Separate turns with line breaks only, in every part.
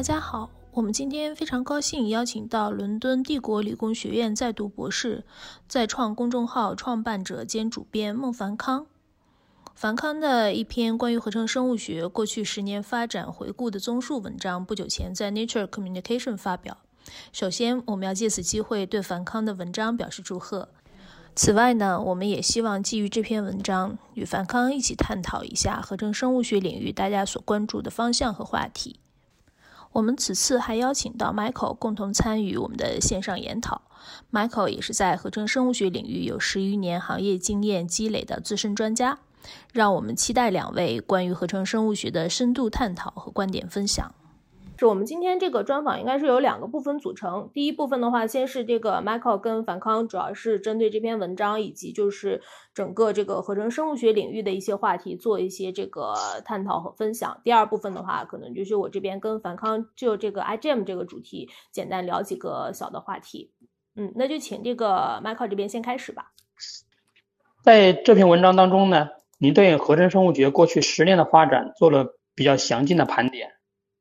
大家好，我们今天非常高兴邀请到伦敦帝国理工学院在读博士、在创公众号创办者兼主编孟凡康。凡康的一篇关于合成生物学过去十年发展回顾的综述文章，不久前在 Nature Communication 发表。首先，我们要借此机会对凡康的文章表示祝贺。此外呢，我们也希望基于这篇文章，与凡康一起探讨一下合成生物学领域大家所关注的方向和话题。我们此次还邀请到 Michael 共同参与我们的线上研讨。Michael 也是在合成生物学领域有十余年行业经验积累的资深专家。让我们期待两位关于合成生物学的深度探讨和观点分享。是我们今天这个专访应该是由两个部分组成。第一部分的话，先是这个 Michael 跟樊康，主要是针对这篇文章以及就是整个这个合成生物学领域的一些话题做一些这个探讨和分享。第二部分的话，可能就是我这边跟樊康就这个 IGM 这个主题简单聊几个小的话题。嗯，那就请这个 Michael 这边先开始吧。
在这篇文章当中呢，您对合成生物学过去十年的发展做了比较详尽的盘点。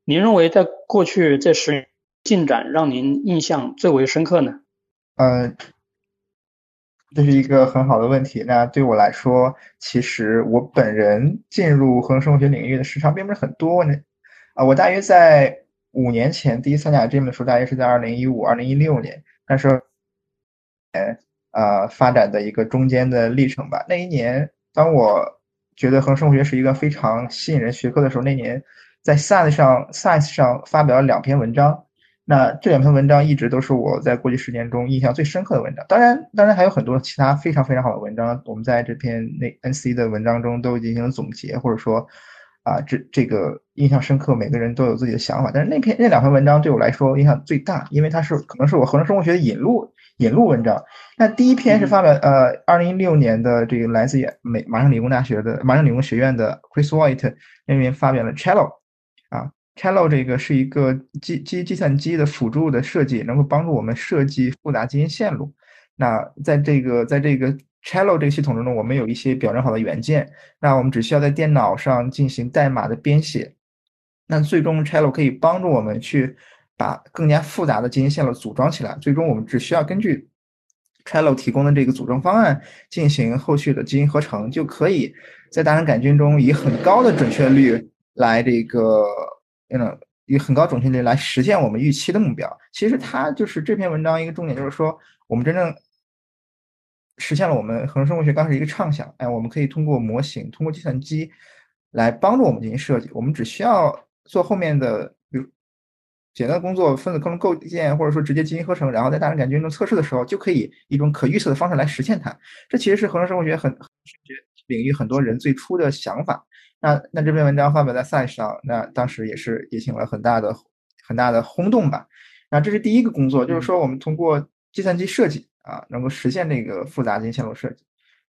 您认为在过去这十年进展让您印象最为深刻呢？
呃，这是一个很好的问题。那对我来说，其实我本人进入合成生物学领域的时长并不是很多呢。啊，我大约在五年前第一次参加 GM 的时候，大约是在二零一五、二零一六年，那时候，呃，呃，发展的一个中间的历程吧。那一年，当我觉得合成生物学是一个非常吸引人学科的时候，那年。在 Science 上，Science 上发表了两篇文章，那这两篇文章一直都是我在过去十年中印象最深刻的文章。当然，当然还有很多其他非常非常好的文章，我们在这篇那 NC 的文章中都进行了总结，或者说，啊，这这个印象深刻，每个人都有自己的想法。但是那篇那两篇文章对我来说影响最大，因为它是可能是我合成生物学的引路引路文章。那第一篇是发表呃，二零一六年的这个来自美麻省理工大学的麻省理工学院的 Chris White 那边发表了 Cello。，Cello 这个是一个基基计算机的辅助的设计，能够帮助我们设计复杂基因线路。那在这个在这个 Cello 这个系统中呢，我们有一些表征好的元件，那我们只需要在电脑上进行代码的编写。那最终 Cello 可以帮助我们去把更加复杂的基因线路组装起来。最终我们只需要根据 Cello 提供的这个组装方案进行后续的基因合成，就可以在大肠杆菌中以很高的准确率。来这个，嗯，以很高准确率来实现我们预期的目标。其实它就是这篇文章一个重点，就是说我们真正实现了我们合成生物学刚开始一个畅想。哎，我们可以通过模型，通过计算机来帮助我们进行设计。我们只需要做后面的，比如简单的工作，分子构构建，或者说直接基因合成，然后在大肠杆菌中测试的时候，就可以一种可预测的方式来实现它。这其实是合成生物学很生物学领域很多人最初的想法。那那这篇文章发表在 Science 上，那当时也是引起了很大的很大的轰动吧。那这是第一个工作，就是说我们通过计算机设计啊，能够实现这个复杂基因线路设计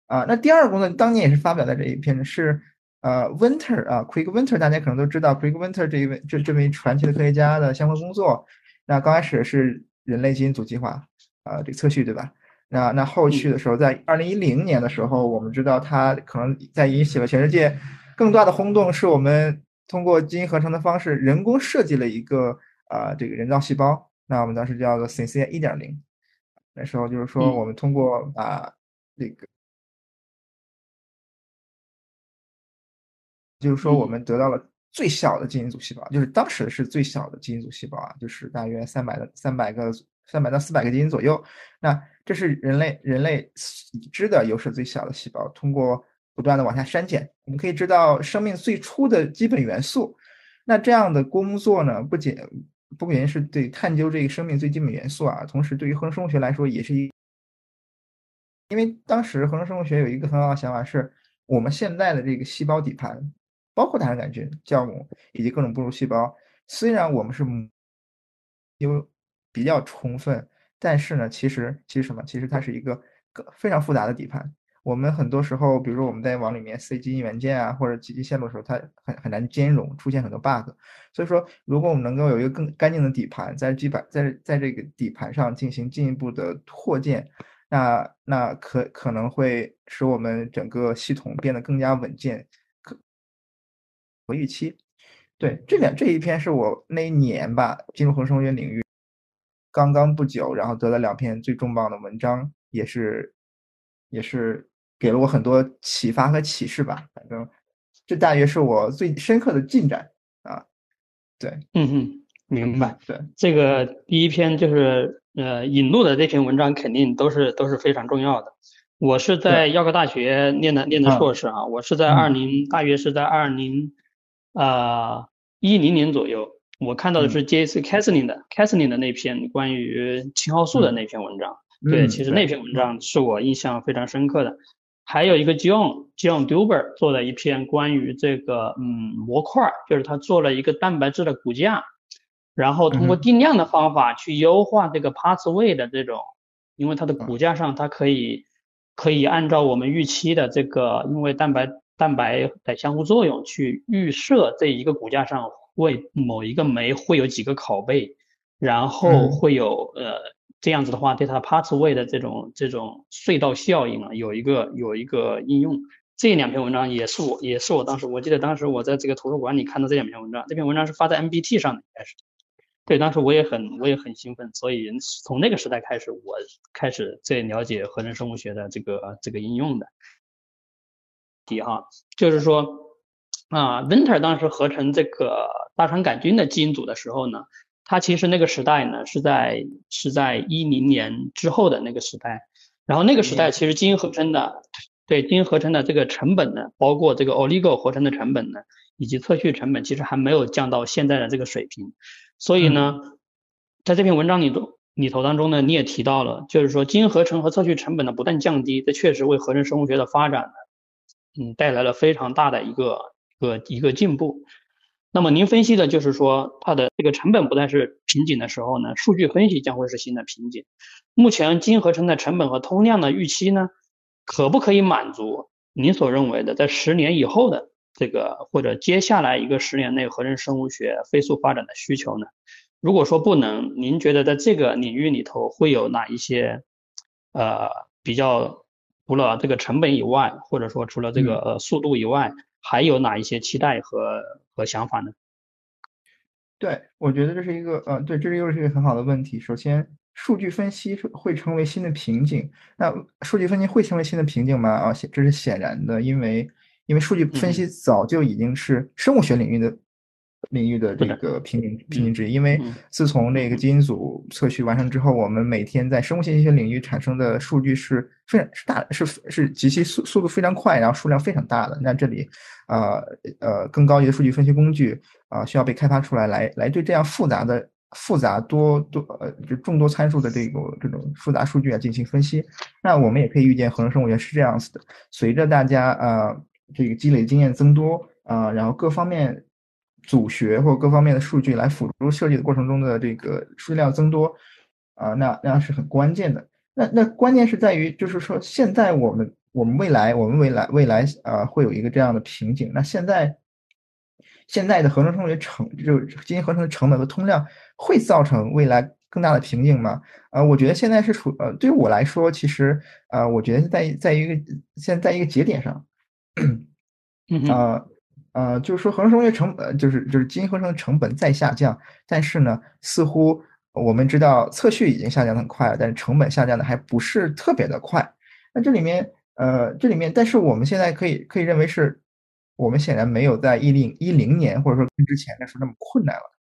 啊。那第二个工作当年也是发表在这一篇，是呃 Winter 啊，Quick Winter，大家可能都知道，Quick Winter 这一位这这位传奇的科学家的相关工作。那刚开始是人类基因组计划啊，这个测序对吧？那那后续的时候，在二零一零年的时候，我们知道它可能在引起了全世界。更大的轰动是我们通过基因合成的方式，人工设计了一个啊这个人造细胞。那我们当时叫做 Synthesia 一点零。那时候就是说，我们通过把这个，就是说我们得到了最小的基因组细胞，就是当时是最小的基因组细胞啊，就是大约三百的三百个三百到四百个基因左右。那这是人类人类已知的有史最小的细胞，通过。不断的往下删减，我们可以知道生命最初的基本元素。那这样的工作呢，不仅不仅是对探究这个生命最基本元素啊，同时对于合成生物学来说也是一，因为当时合成生物学有一个很好的想法，是我们现在的这个细胞底盘，包括大肠杆菌、酵母以及各种哺乳细胞，虽然我们是有比较充分，但是呢，其实其实什么？其实它是一个非常复杂的底盘。我们很多时候，比如说我们在往里面塞基因元件啊，或者几级线路的时候，它很很难兼容，出现很多 bug。所以说，如果我们能够有一个更干净的底盘，在基板在在这个底盘上进行进一步的扩建，那那可可能会使我们整个系统变得更加稳健，可和预期。对，这两这一篇是我那一年吧进入恒生物学领域刚刚不久，然后得了两篇最重磅的文章，也是也是给了我很多启发和启示吧。反正这大约是我最深刻的进展啊。对，
嗯嗯，明白。
对，
这个第一篇就是呃引路的这篇文章，肯定都是都是非常重要的。我是在药科大学念的念的硕士啊，我是在二零大约是在二零。啊，一零年左右，我看到的是 J.C. c a s l i n 的 c a s l i n 的那篇关于青蒿素的那篇文章。对，其实那篇文章是我印象非常深刻的。还有一个 John John Duber 做了一篇关于这个嗯模块，就是他做了一个蛋白质的骨架，然后通过定量的方法去优化这个 pathway 的这种，因为它的骨架上它可以可以按照我们预期的这个，因为蛋白。蛋白的相互作用去预设这一个骨架上会某一个酶会有几个拷贝，然后会有呃这样子的话对它 pathway 的这种这种隧道效应啊有一个有一个应用。这两篇文章也是我也是我当时我记得当时我在这个图书馆里看到这两篇文章，这篇文章是发在 MBT 上的应该是。对，当时我也很我也很兴奋，所以从那个时代开始我开始在了解合成生物学的这个这个应用的。题哈，就是说啊，Winter 当时合成这个大肠杆菌的基因组的时候呢，它其实那个时代呢是在是在一零年之后的那个时代，然后那个时代其实基因合成的对基因合成的这个成本呢，包括这个 Oligo 合成的成本呢，以及测序成本，其实还没有降到现在的这个水平，所以呢，在这篇文章里头里头当中呢，你也提到了，就是说基因合成和测序成本的不断降低，这确实为合成生物学的发展呢。嗯，带来了非常大的一个一个一个进步。那么您分析的就是说，它的这个成本不再是瓶颈的时候呢，数据分析将会是新的瓶颈。目前基因合成的成本和通量的预期呢，可不可以满足您所认为的在十年以后的这个或者接下来一个十年内合成生物学飞速发展的需求呢？如果说不能，您觉得在这个领域里头会有哪一些呃比较？除了这个成本以外，或者说除了这个呃速度以外，还有哪一些期待和和想法呢？
对，我觉得这是一个呃，对，这是又是一个很好的问题。首先，数据分析会成为新的瓶颈。那数据分析会成为新的瓶颈吗？啊，这是显然的，因为因为数据分析早就已经是生物学领域的。领域的这个瓶颈瓶颈之一，因为自从那个基因组测序完成之后，我们每天在生物信息学领域产生的数据是非常是大，是是极其速速度非常快，然后数量非常大的。那这里，呃呃，更高级的数据分析工具啊，需要被开发出来，来来对这样复杂的、复杂多多呃就众多参数的这个这种复杂数据啊进行分析。那我们也可以预见，合成生物学是这样子的：随着大家啊这个积累经验增多啊，然后各方面。组学或各方面的数据来辅助设计的过程中的这个数据量增多，啊，那那是很关键的。那那关键是在于，就是说现在我们我们未来我们未来未来啊会有一个这样的瓶颈。那现在现在的合成生物学成就基因合成的成本和通量会造成未来更大的瓶颈吗？呃，我觉得现在是处呃，对于我来说，其实呃，我觉得在在一个现在一个节点上，啊。呃，呃就是说合成生物学成本，就是就是基因合成的成本在下降，但是呢，似乎我们知道测序已经下降的很快了，但是成本下降的还不是特别的快。那这里面，呃，这里面，但是我们现在可以可以认为是，我们显然没有在一零一零年或者说跟之前的时候那么困难了。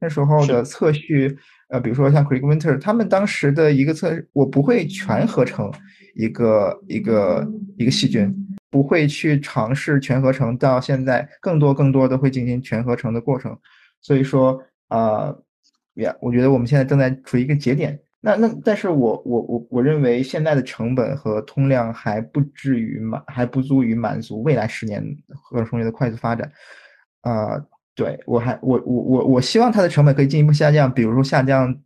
那时候的测序，呃，比如说像 Craig Winter 他们当时的一个测，我不会全合成一个一个一个细菌。不会去尝试全合成，到现在更多更多的会进行全合成的过程，所以说啊，呀，我觉得我们现在正在处于一个节点。那那，但是我我我我认为现在的成本和通量还不至于满，还不足以满足未来十年合成生物学的快速发展。啊，对我还我我我我希望它的成本可以进一步下降，比如说下降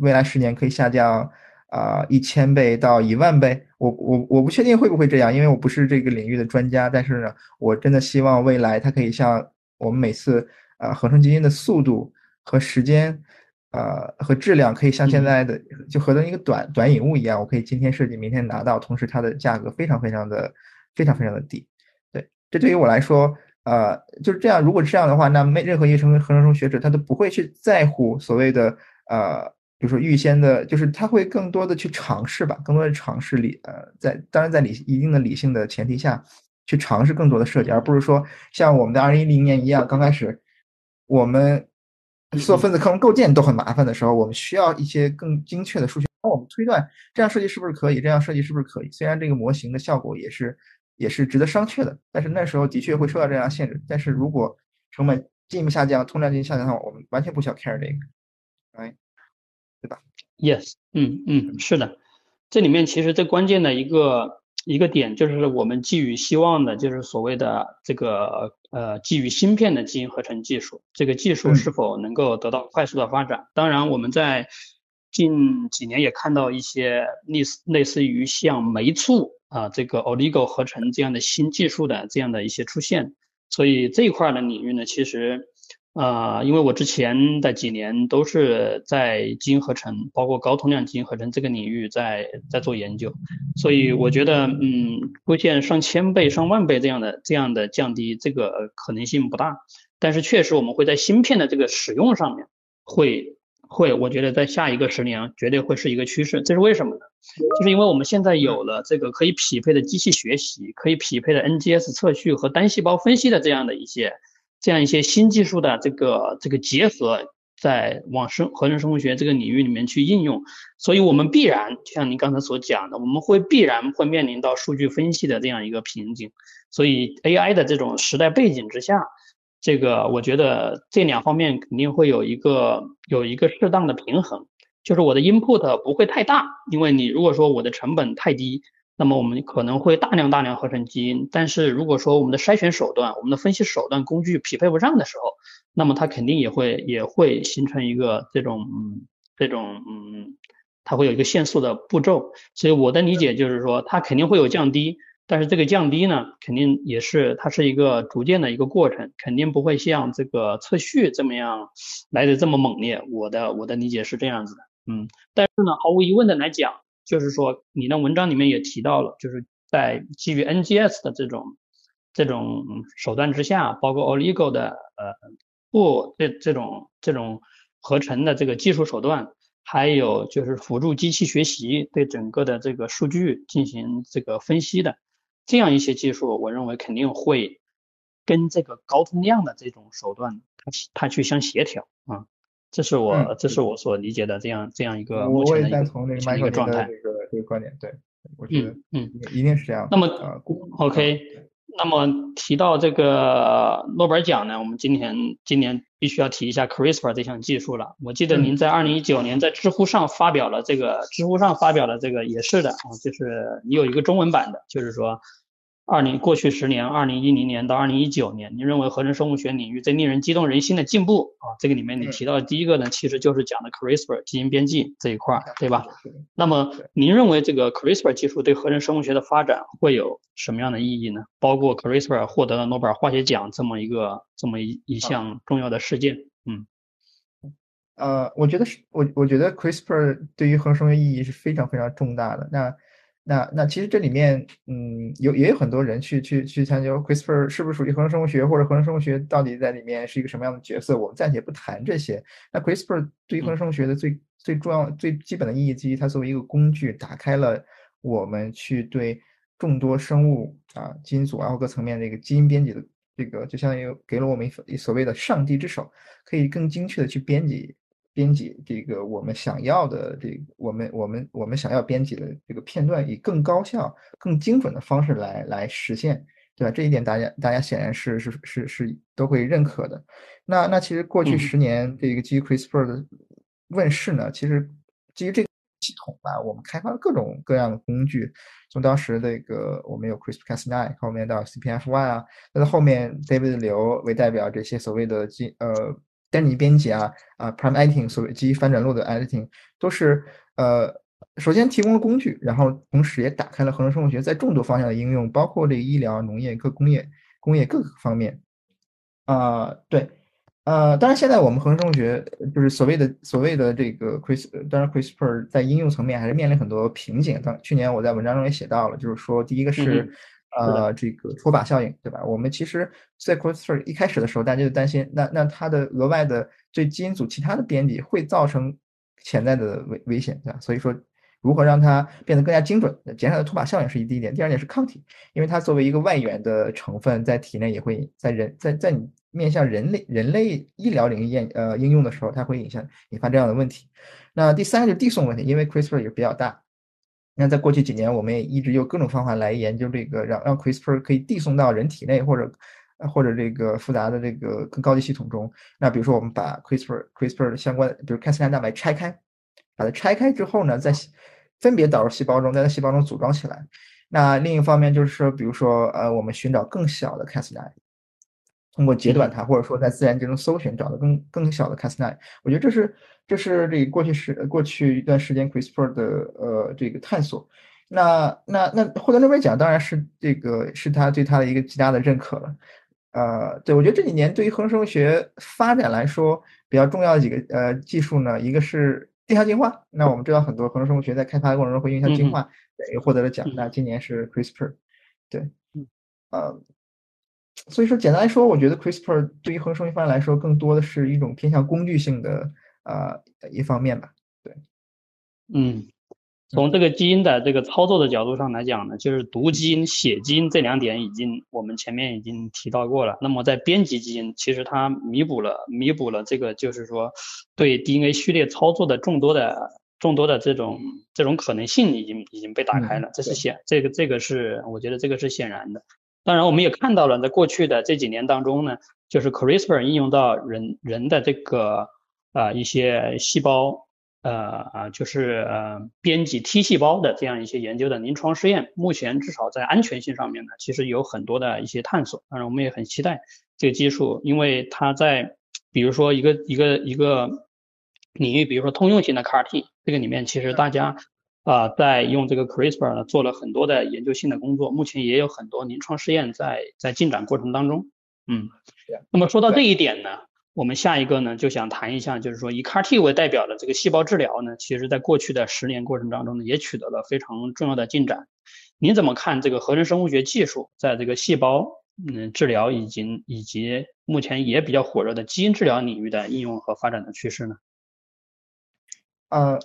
未来十年可以下降。啊，一千倍到一万倍，我我我不确定会不会这样，因为我不是这个领域的专家。但是呢，我真的希望未来它可以像我们每次啊合成基因的速度和时间，呃和质量可以像现在的就合成一个短短引物一样，我可以今天设计，明天拿到，同时它的价格非常非常的非常非常的低。对，这对于我来说，呃，就是这样。如果这样的话，那没任何一个成为合成生物学者，他都不会去在乎所谓的呃，比如说预先的，就是他会更多的去尝试吧，更多的尝试理呃，在当然在理一定的理性的前提下去尝试更多的设计，而不是说像我们的二零一零年一样，刚开始我们做分子克隆构建都很麻烦的时候，我们需要一些更精确的数学帮我们推断这样设计是不是可以，这样设计是不是可以。虽然这个模型的效果也是。也是值得商榷的，但是那时候的确会受到这样限制。但是如果成本进一步下降，通胀进一步下降的话，我们完全不需要 care 这个，哎，对吧
？Yes，嗯嗯，是的。这里面其实最关键的一个一个点就是我们寄予希望的，就是所谓的这个呃基于芯片的基因合成技术，这个技术是否能够得到快速的发展？当然，我们在近几年也看到一些类似类似于像酶促。啊，这个 oligo 合成这样的新技术的这样的一些出现，所以这一块的领域呢，其实，啊，因为我之前的几年都是在基因合成，包括高通量基因合成这个领域在在做研究，所以我觉得，嗯，出现上千倍、上万倍这样的这样的降低，这个可能性不大，但是确实我们会在芯片的这个使用上面会。会，我觉得在下一个十年绝对会是一个趋势。这是为什么呢？就是因为我们现在有了这个可以匹配的机器学习，可以匹配的 NGS 测序和单细胞分析的这样的一些这样一些新技术的这个这个结合，在往生合成生物学这个领域里面去应用。所以我们必然就像您刚才所讲的，我们会必然会面临到数据分析的这样一个瓶颈。所以 AI 的这种时代背景之下。这个我觉得这两方面肯定会有一个有一个适当的平衡，就是我的 input 不会太大，因为你如果说我的成本太低，那么我们可能会大量大量合成基因，但是如果说我们的筛选手段、我们的分析手段工具匹配不上的时候，那么它肯定也会也会形成一个这种嗯这种嗯，它会有一个限速的步骤，所以我的理解就是说它肯定会有降低。但是这个降低呢，肯定也是它是一个逐渐的一个过程，肯定不会像这个测序这么样来的这么猛烈。我的我的理解是这样子的，嗯，但是呢，毫无疑问的来讲，就是说你的文章里面也提到了，就是在基于 NGS 的这种这种手段之下，包括 oligo 的呃不这这种这种合成的这个技术手段。还有就是辅助机器学习对整个的这个数据进行这个分析的这样一些技术，我认为肯定会跟这个高通量的这种手段它它去相协调啊，这是我这是我所理解的这样这样一个目前的一个状态。
这个这个观点，对，我觉得嗯一定是这样。
那么 OK。那么提到这个诺贝尔奖呢，我们今年今年必须要提一下 CRISPR 这项技术了。我记得您在二零一九年在知乎上发表了这个，知乎上发表了这个也是的啊，就是你有一个中文版的，就是说。二零过去十年，二零一零年到二零一九年，您认为合成生物学领域最令人激动人心的进步啊？这个里面你提到的第一个呢，其实就是讲的 CRISPR 基因编辑这一块儿，对吧？那么您认为这个 CRISPR 技术对合成生物学的发展会有什么样的意义呢？包括 CRISPR 获得了诺贝尔化学奖这么一个这么一一项重要的事件，嗯，
呃，我觉得是我我觉得 CRISPR 对于合成生物学意义是非常非常重大的。那那那其实这里面，嗯，有也有很多人去去去探究 CRISPR 是不是属于合成生物学，或者合成生物学到底在里面是一个什么样的角色？我们暂且不谈这些。那 CRISPR 对于合成生物学的最最重要、最基本的意义之一，它作为一个工具，打开了我们去对众多生物啊、基因组啊各层面的一个基因编辑的这个，就相当于给了我们所谓的上帝之手，可以更精确的去编辑。编辑这个我们想要的这个我们我们我们想要编辑的这个片段，以更高效、更精准的方式来来实现，对吧？这一点大家大家显然是是是是都会认可的。那那其实过去十年这个基于 CRISPR 的问世呢，其实基于这个系统吧，我们开发了各种各样的工具，从当时那个我们有 CRISPR-Cas9，后面到 CPF1 啊，那后面 David 刘为代表这些所谓的基呃。单尼编辑啊啊，prime editing 所谓基于反转录的 editing 都是呃，首先提供了工具，然后同时也打开了合成生物学在众多方向的应用，包括这个医疗、农业、各工业、工业各个方面。啊，对，呃，当然现在我们合成生物学就是所谓的所谓的这个 Cris，当然 CRISPR 在应用层面还是面临很多瓶颈。当去年我在文章中也写到了，就是说第一个是呃这个脱靶效应，对吧？我们其实，在 CRISPR 一开始的时候，大家就担心，那那它的额外的对基因组其他的编辑会造成潜在的危危险，对吧？所以说。如何让它变得更加精准？减少的脱靶效应是一第一点，第二点是抗体，因为它作为一个外源的成分，在体内也会在人在在你面向人类人类医疗领域验呃应用的时候，它会影响引发这样的问题。那第三个就是递送问题，因为 CRISPR 也比较大。那在过去几年，我们也一直用各种方法来研究这个，让让 CRISPR 可以递送到人体内或者或者这个复杂的这个更高级系统中。那比如说，我们把 CRISPR CRISPR 相关，比如 Cas9 蛋白拆开。把它拆开之后呢，再分别导入细胞中，在细胞中组装起来。那另一方面就是说，比如说，呃，我们寻找更小的 Cas9，通过截断它，或者说在自然界中搜寻找到更更小的 Cas9。我觉得这是这是这过去时过去一段时间 CRISPR 的呃这个探索。那那那获得诺贝尔奖当然是这个是他对他的一个极大的认可了。呃，对我觉得这几年对于合成生物学发展来说比较重要的几个呃技术呢，一个是。定向进化，那我们知道很多合成生物学在开发的过程中会用向进化，也获得了奖。那今年是 CRISPR，对，呃，所以说简单来说，我觉得 CRISPR 对于合成生物学发展来说，更多的是一种偏向工具性的啊一方面吧。对，
嗯。从这个基因的这个操作的角度上来讲呢，就是读基因、写基因这两点已经我们前面已经提到过了。那么在编辑基因，其实它弥补了弥补了这个就是说对 DNA 序列操作的众多的众多的这种这种可能性已经已经被打开了，这是显这个这个是我觉得这个是显然的。当然我们也看到了，在过去的这几年当中呢，就是 CRISPR 应用到人人的这个啊一些细胞。呃啊，就是呃编辑 T 细胞的这样一些研究的临床试验，目前至少在安全性上面呢，其实有很多的一些探索。当然，我们也很期待这个技术，因为它在比如说一个一个一个领域，比如说通用型的 CAR-T 这个里面，其实大家啊在用这个 CRISPR 呢做了很多的研究性的工作，目前也有很多临床试验在在进展过程当中。嗯，那么说到这一点呢？我们下一个呢，就想谈一下，就是说以 CAR-T 为代表的这个细胞治疗呢，其实在过去的十年过程当中呢，也取得了非常重要的进展。您怎么看这个合成生物学技术在这个细胞嗯治疗以及以及目前也比较火热的基因治疗领域的应用和发展的趋势呢？
呃，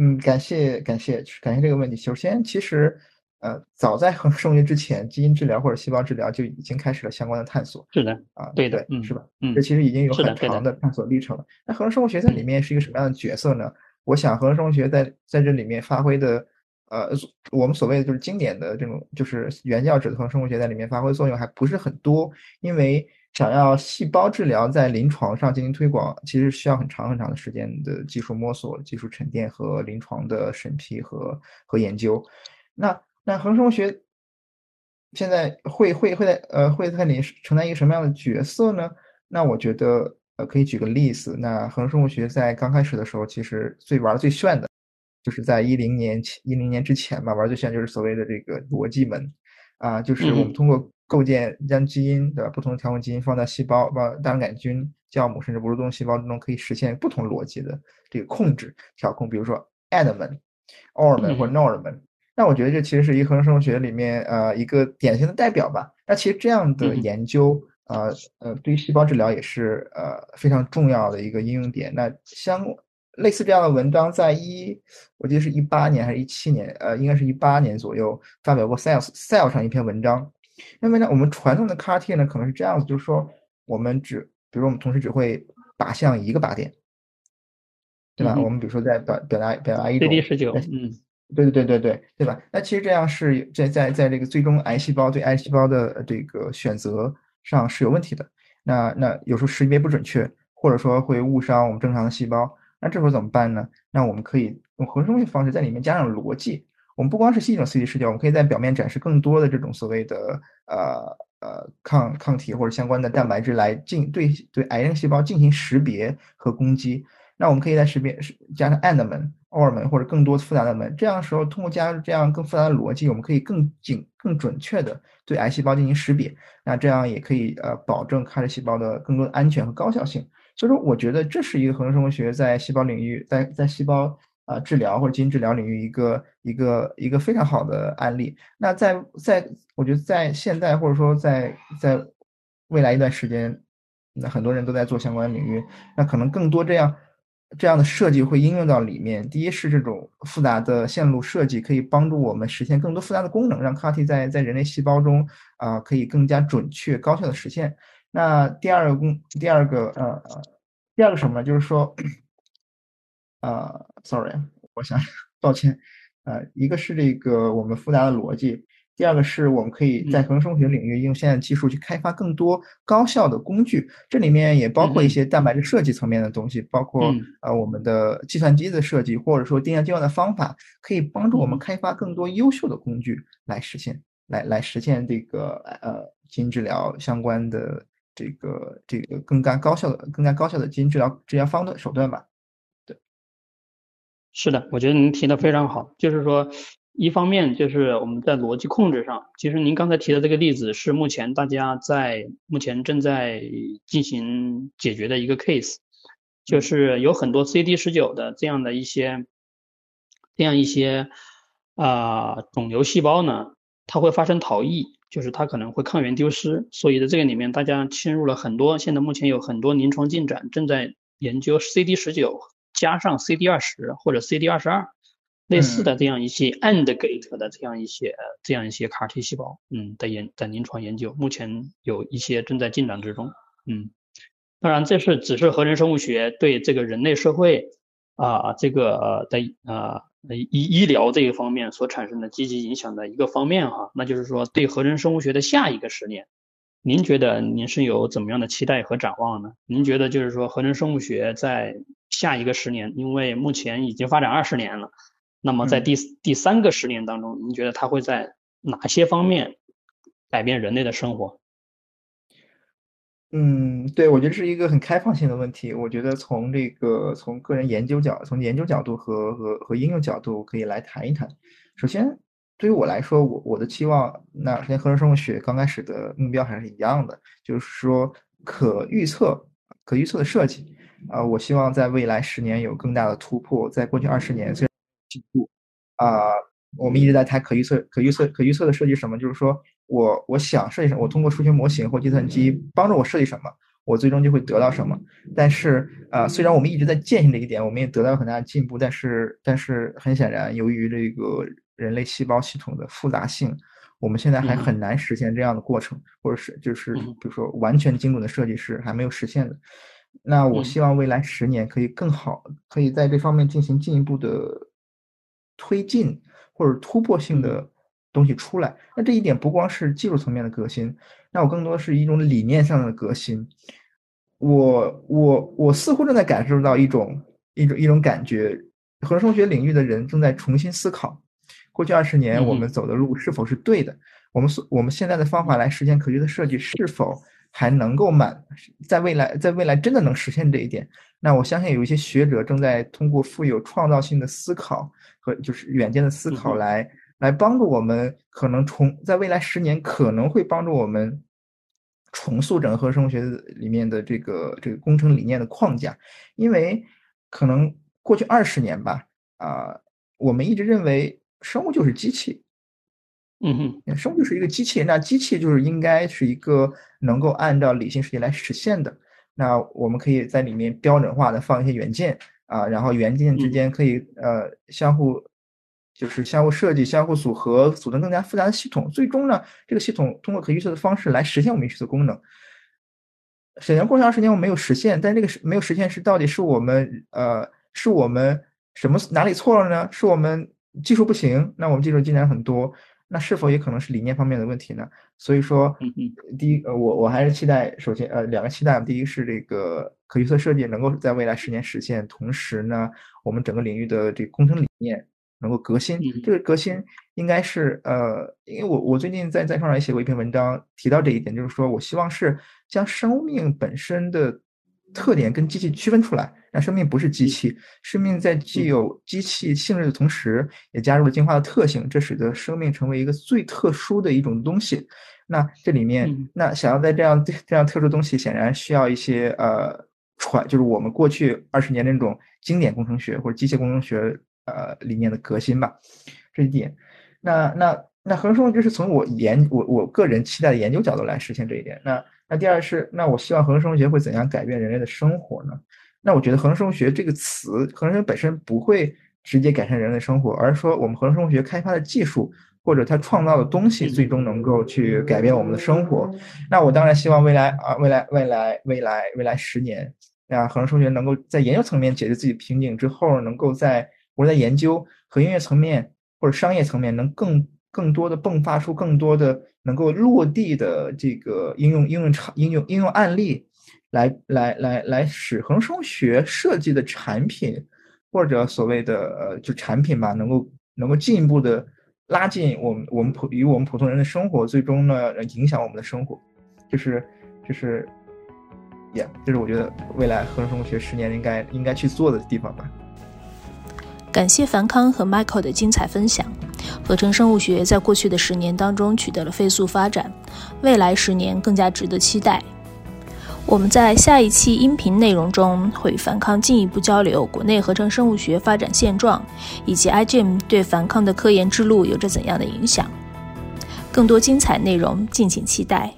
嗯，感谢感谢感谢这个问题。首先，其实。呃，早在合成生物学之前，基因治疗或者细胞治疗就已经开始了相关的探索。
是的，
啊，
对的，
嗯，是吧？
嗯，
这其实已经有很长的探索历程了。那合成生物学在里面是一个什么样的角色呢？我想，合成生物学在在这里面发挥的，呃，我们所谓的就是经典的这种，就是原教旨的合成生物学在里面发挥作用还不是很多，因为想要细胞治疗在临床上进行推广，其实需要很长很长的时间的技术摸索、技术沉淀和临床的审批和和研究。那那合成生物学现在会会会在呃会在里承担一个什么样的角色呢？那我觉得呃可以举个例子。那合成生物学在刚开始的时候，其实最玩的最炫的，就是在一零年前一零年之前吧，玩最炫就是所谓的这个逻辑门啊，就是我们通过构建将基因的不同的条纹基因放在细胞、把大肠杆菌、酵母甚至哺乳动物细胞中，可以实现不同逻辑的这个控制调控，比如说 add 门、or 门或 nor 门。那我觉得这其实是一合成生物学里面呃一个典型的代表吧。那其实这样的研究呃呃对于细胞治疗也是呃非常重要的一个应用点。那相类似这样的文章，在一我记得是一八年还是一七年呃应该是一八年左右发表过 Cell Cell 上一篇文章。那么呢我们传统的 CAR-T 呢可能是这样子，就是说我们只比如我们同时只会靶向一个靶点，对吧？我们比如说在表表达表达一种
CD 十九嗯。
对对对对对对吧？那其实这样是在在在这个最终癌细胞对癌细胞的这个选择上是有问题的。那那有时候识别不准确，或者说会误伤我们正常的细胞。那这时候怎么办呢？那我们可以用合成生物学方式在里面加上逻辑。我们不光是系统 CD 视角，我们可以在表面展示更多的这种所谓的呃呃抗抗体或者相关的蛋白质来进对对癌症细胞进行识别和攻击。那我们可以在识别加上 and 门、or 门或者更多复杂的门，这样的时候通过加入这样更复杂的逻辑，我们可以更精、更准确的对癌细胞进行识别。那这样也可以呃保证 CAR 细胞的更多的安全和高效性。所以说，我觉得这是一个合成生物学在细胞领域、在在细胞啊治疗或者基因治疗领域一个一个一个非常好的案例。那在在我觉得在现在或者说在在未来一段时间，那很多人都在做相关领域，那可能更多这样。这样的设计会应用到里面。第一是这种复杂的线路设计，可以帮助我们实现更多复杂的功能，让 CAR-T 在在人类细胞中啊可以更加准确、高效的实现。那第二个工，第二个呃呃，第二个什么呢？就是说，呃，sorry，我想 抱歉，呃，一个是这个我们复杂的逻辑。第二个是我们可以在合成生物学领域用现在技术去开发更多高效的工具，这里面也包括一些蛋白质设计层面的东西，包括呃我们的计算机的设计，或者说定向计算的方法，可以帮助我们开发更多优秀的工具来实现，来来实现这个呃基因治疗相关的这个这个更加高效的、更加高效的基因治疗治疗方的手段吧。对，
是的，我觉得您提的非常好，就是说。一方面就是我们在逻辑控制上，其实您刚才提的这个例子是目前大家在目前正在进行解决的一个 case，就是有很多 CD 十九的这样的一些这样一些啊肿瘤细胞呢，它会发生逃逸，就是它可能会抗原丢失，所以在这个里面大家侵入了很多，现在目前有很多临床进展正在研究 CD 十九加上 CD 二十或者 CD 二十二。类似的这样一些 AND gate 的这样一些这样一些 CAR T 细胞，嗯的研在临床研究，目前有一些正在进展之中，嗯，当然这是只是合成生物学对这个人类社会啊这个的啊医医疗这一方面所产生的积极影响的一个方面哈，那就是说对合成生物学的下一个十年，您觉得您是有怎么样的期待和展望呢？您觉得就是说合成生物学在下一个十年，因为目前已经发展二十年了。那么在第第三个十年当中，你觉得它会在哪些方面改变人类的生活？
嗯，对，我觉得是一个很开放性的问题。我觉得从这个从个人研究角，从研究角度和和和应用角度可以来谈一谈。首先，对于我来说，我我的期望，那首先合成生物学刚开始的目标还是一样的，就是说可预测、可预测的设计。啊，我希望在未来十年有更大的突破。在过去二十年，虽然进步啊！我们一直在谈可预测、可预测、可预测的设计什么？就是说我我想设计什么，我通过数学模型或计算机帮助我设计什么，我最终就会得到什么。但是啊，虽然我们一直在践行这一点，我们也得到很大的进步，但是但是很显然，由于这个人类细胞系统的复杂性，我们现在还很难实现这样的过程，或者是就是比如说完全精准的设计是还没有实现的。那我希望未来十年可以更好，可以在这方面进行进一步的。推进或者突破性的东西出来，那这一点不光是技术层面的革新，那我更多是一种理念上的革新。我我我似乎正在感受到一种一种一种感觉，合成生物学领域的人正在重新思考，过去二十年我们走的路是否是对的？我们所我们现在的方法来实现可学的设计是否还能够满？在未来在未来真的能实现这一点？那我相信有一些学者正在通过富有创造性的思考。和就是远见的思考来来帮助我们，可能重在未来十年可能会帮助我们重塑整合生物学里面的这个这个工程理念的框架，因为可能过去二十年吧，啊，我们一直认为生物就是机器，
嗯哼，
生物就是一个机器，那机器就是应该是一个能够按照理性世界来实现的，那我们可以在里面标准化的放一些元件。啊，然后元件之间可以呃相互，就是相互设计、相互组合，组成更加复杂的系统。最终呢，这个系统通过可预测的方式来实现我们预测功能。沈阳，过去二十年我没有实现，但这个是没有实现是到底是我们呃是我们什么哪里错了呢？是我们技术不行？那我们技术进展很多。那是否也可能是理念方面的问题呢？所以说，第一，呃，我我还是期待，首先，呃，两个期待，第一是这个可预测设计能够在未来十年实现，同时呢，我们整个领域的这个工程理念能够革新。这个革新应该是，呃，因为我我最近在在创上也写过一篇文章，提到这一点，就是说我希望是将生命本身的特点跟机器区分出来。那生命不是机器，生命在既有机器性质的同时，也加入了进化的特性，这使得生命成为一个最特殊的一种东西。那这里面，那想要在这样这样特殊东西，显然需要一些呃传，就是我们过去二十年那种经典工程学或者机械工程学呃理念的革新吧，这一点。那那那恒生生物学是从我研我我个人期待的研究角度来实现这一点。那那第二是，那我希望恒生生物学会怎样改变人类的生活呢？那我觉得恒生生物学这个词，恒生本身不会直接改善人类生活，而是说我们恒生生物学开发的技术或者它创造的东西，最终能够去改变我们的生活。那我当然希望未来啊，未来未来未来未来十年，啊，恒生数学能够在研究层面解决自己瓶颈之后，能够在我在研究和音乐层面或者商业层面能更更多的迸发出更多的能够落地的这个应用应用场应用应用案例。来来来来，使恒生学设计的产品，或者所谓的呃，就产品吧，能够能够进一步的拉近我们我们普与我们普通人的生活，最终呢影响我们的生活，就是就是，这是我觉得未来恒生物学十年应该应该去做的地方吧。
感谢樊康和 Michael 的精彩分享。合成生物学在过去的十年当中取得了飞速发展，未来十年更加值得期待。我们在下一期音频内容中会与樊康进一步交流国内合成生物学发展现状，以及 iGEM 对樊康的科研之路有着怎样的影响。更多精彩内容，敬请期待。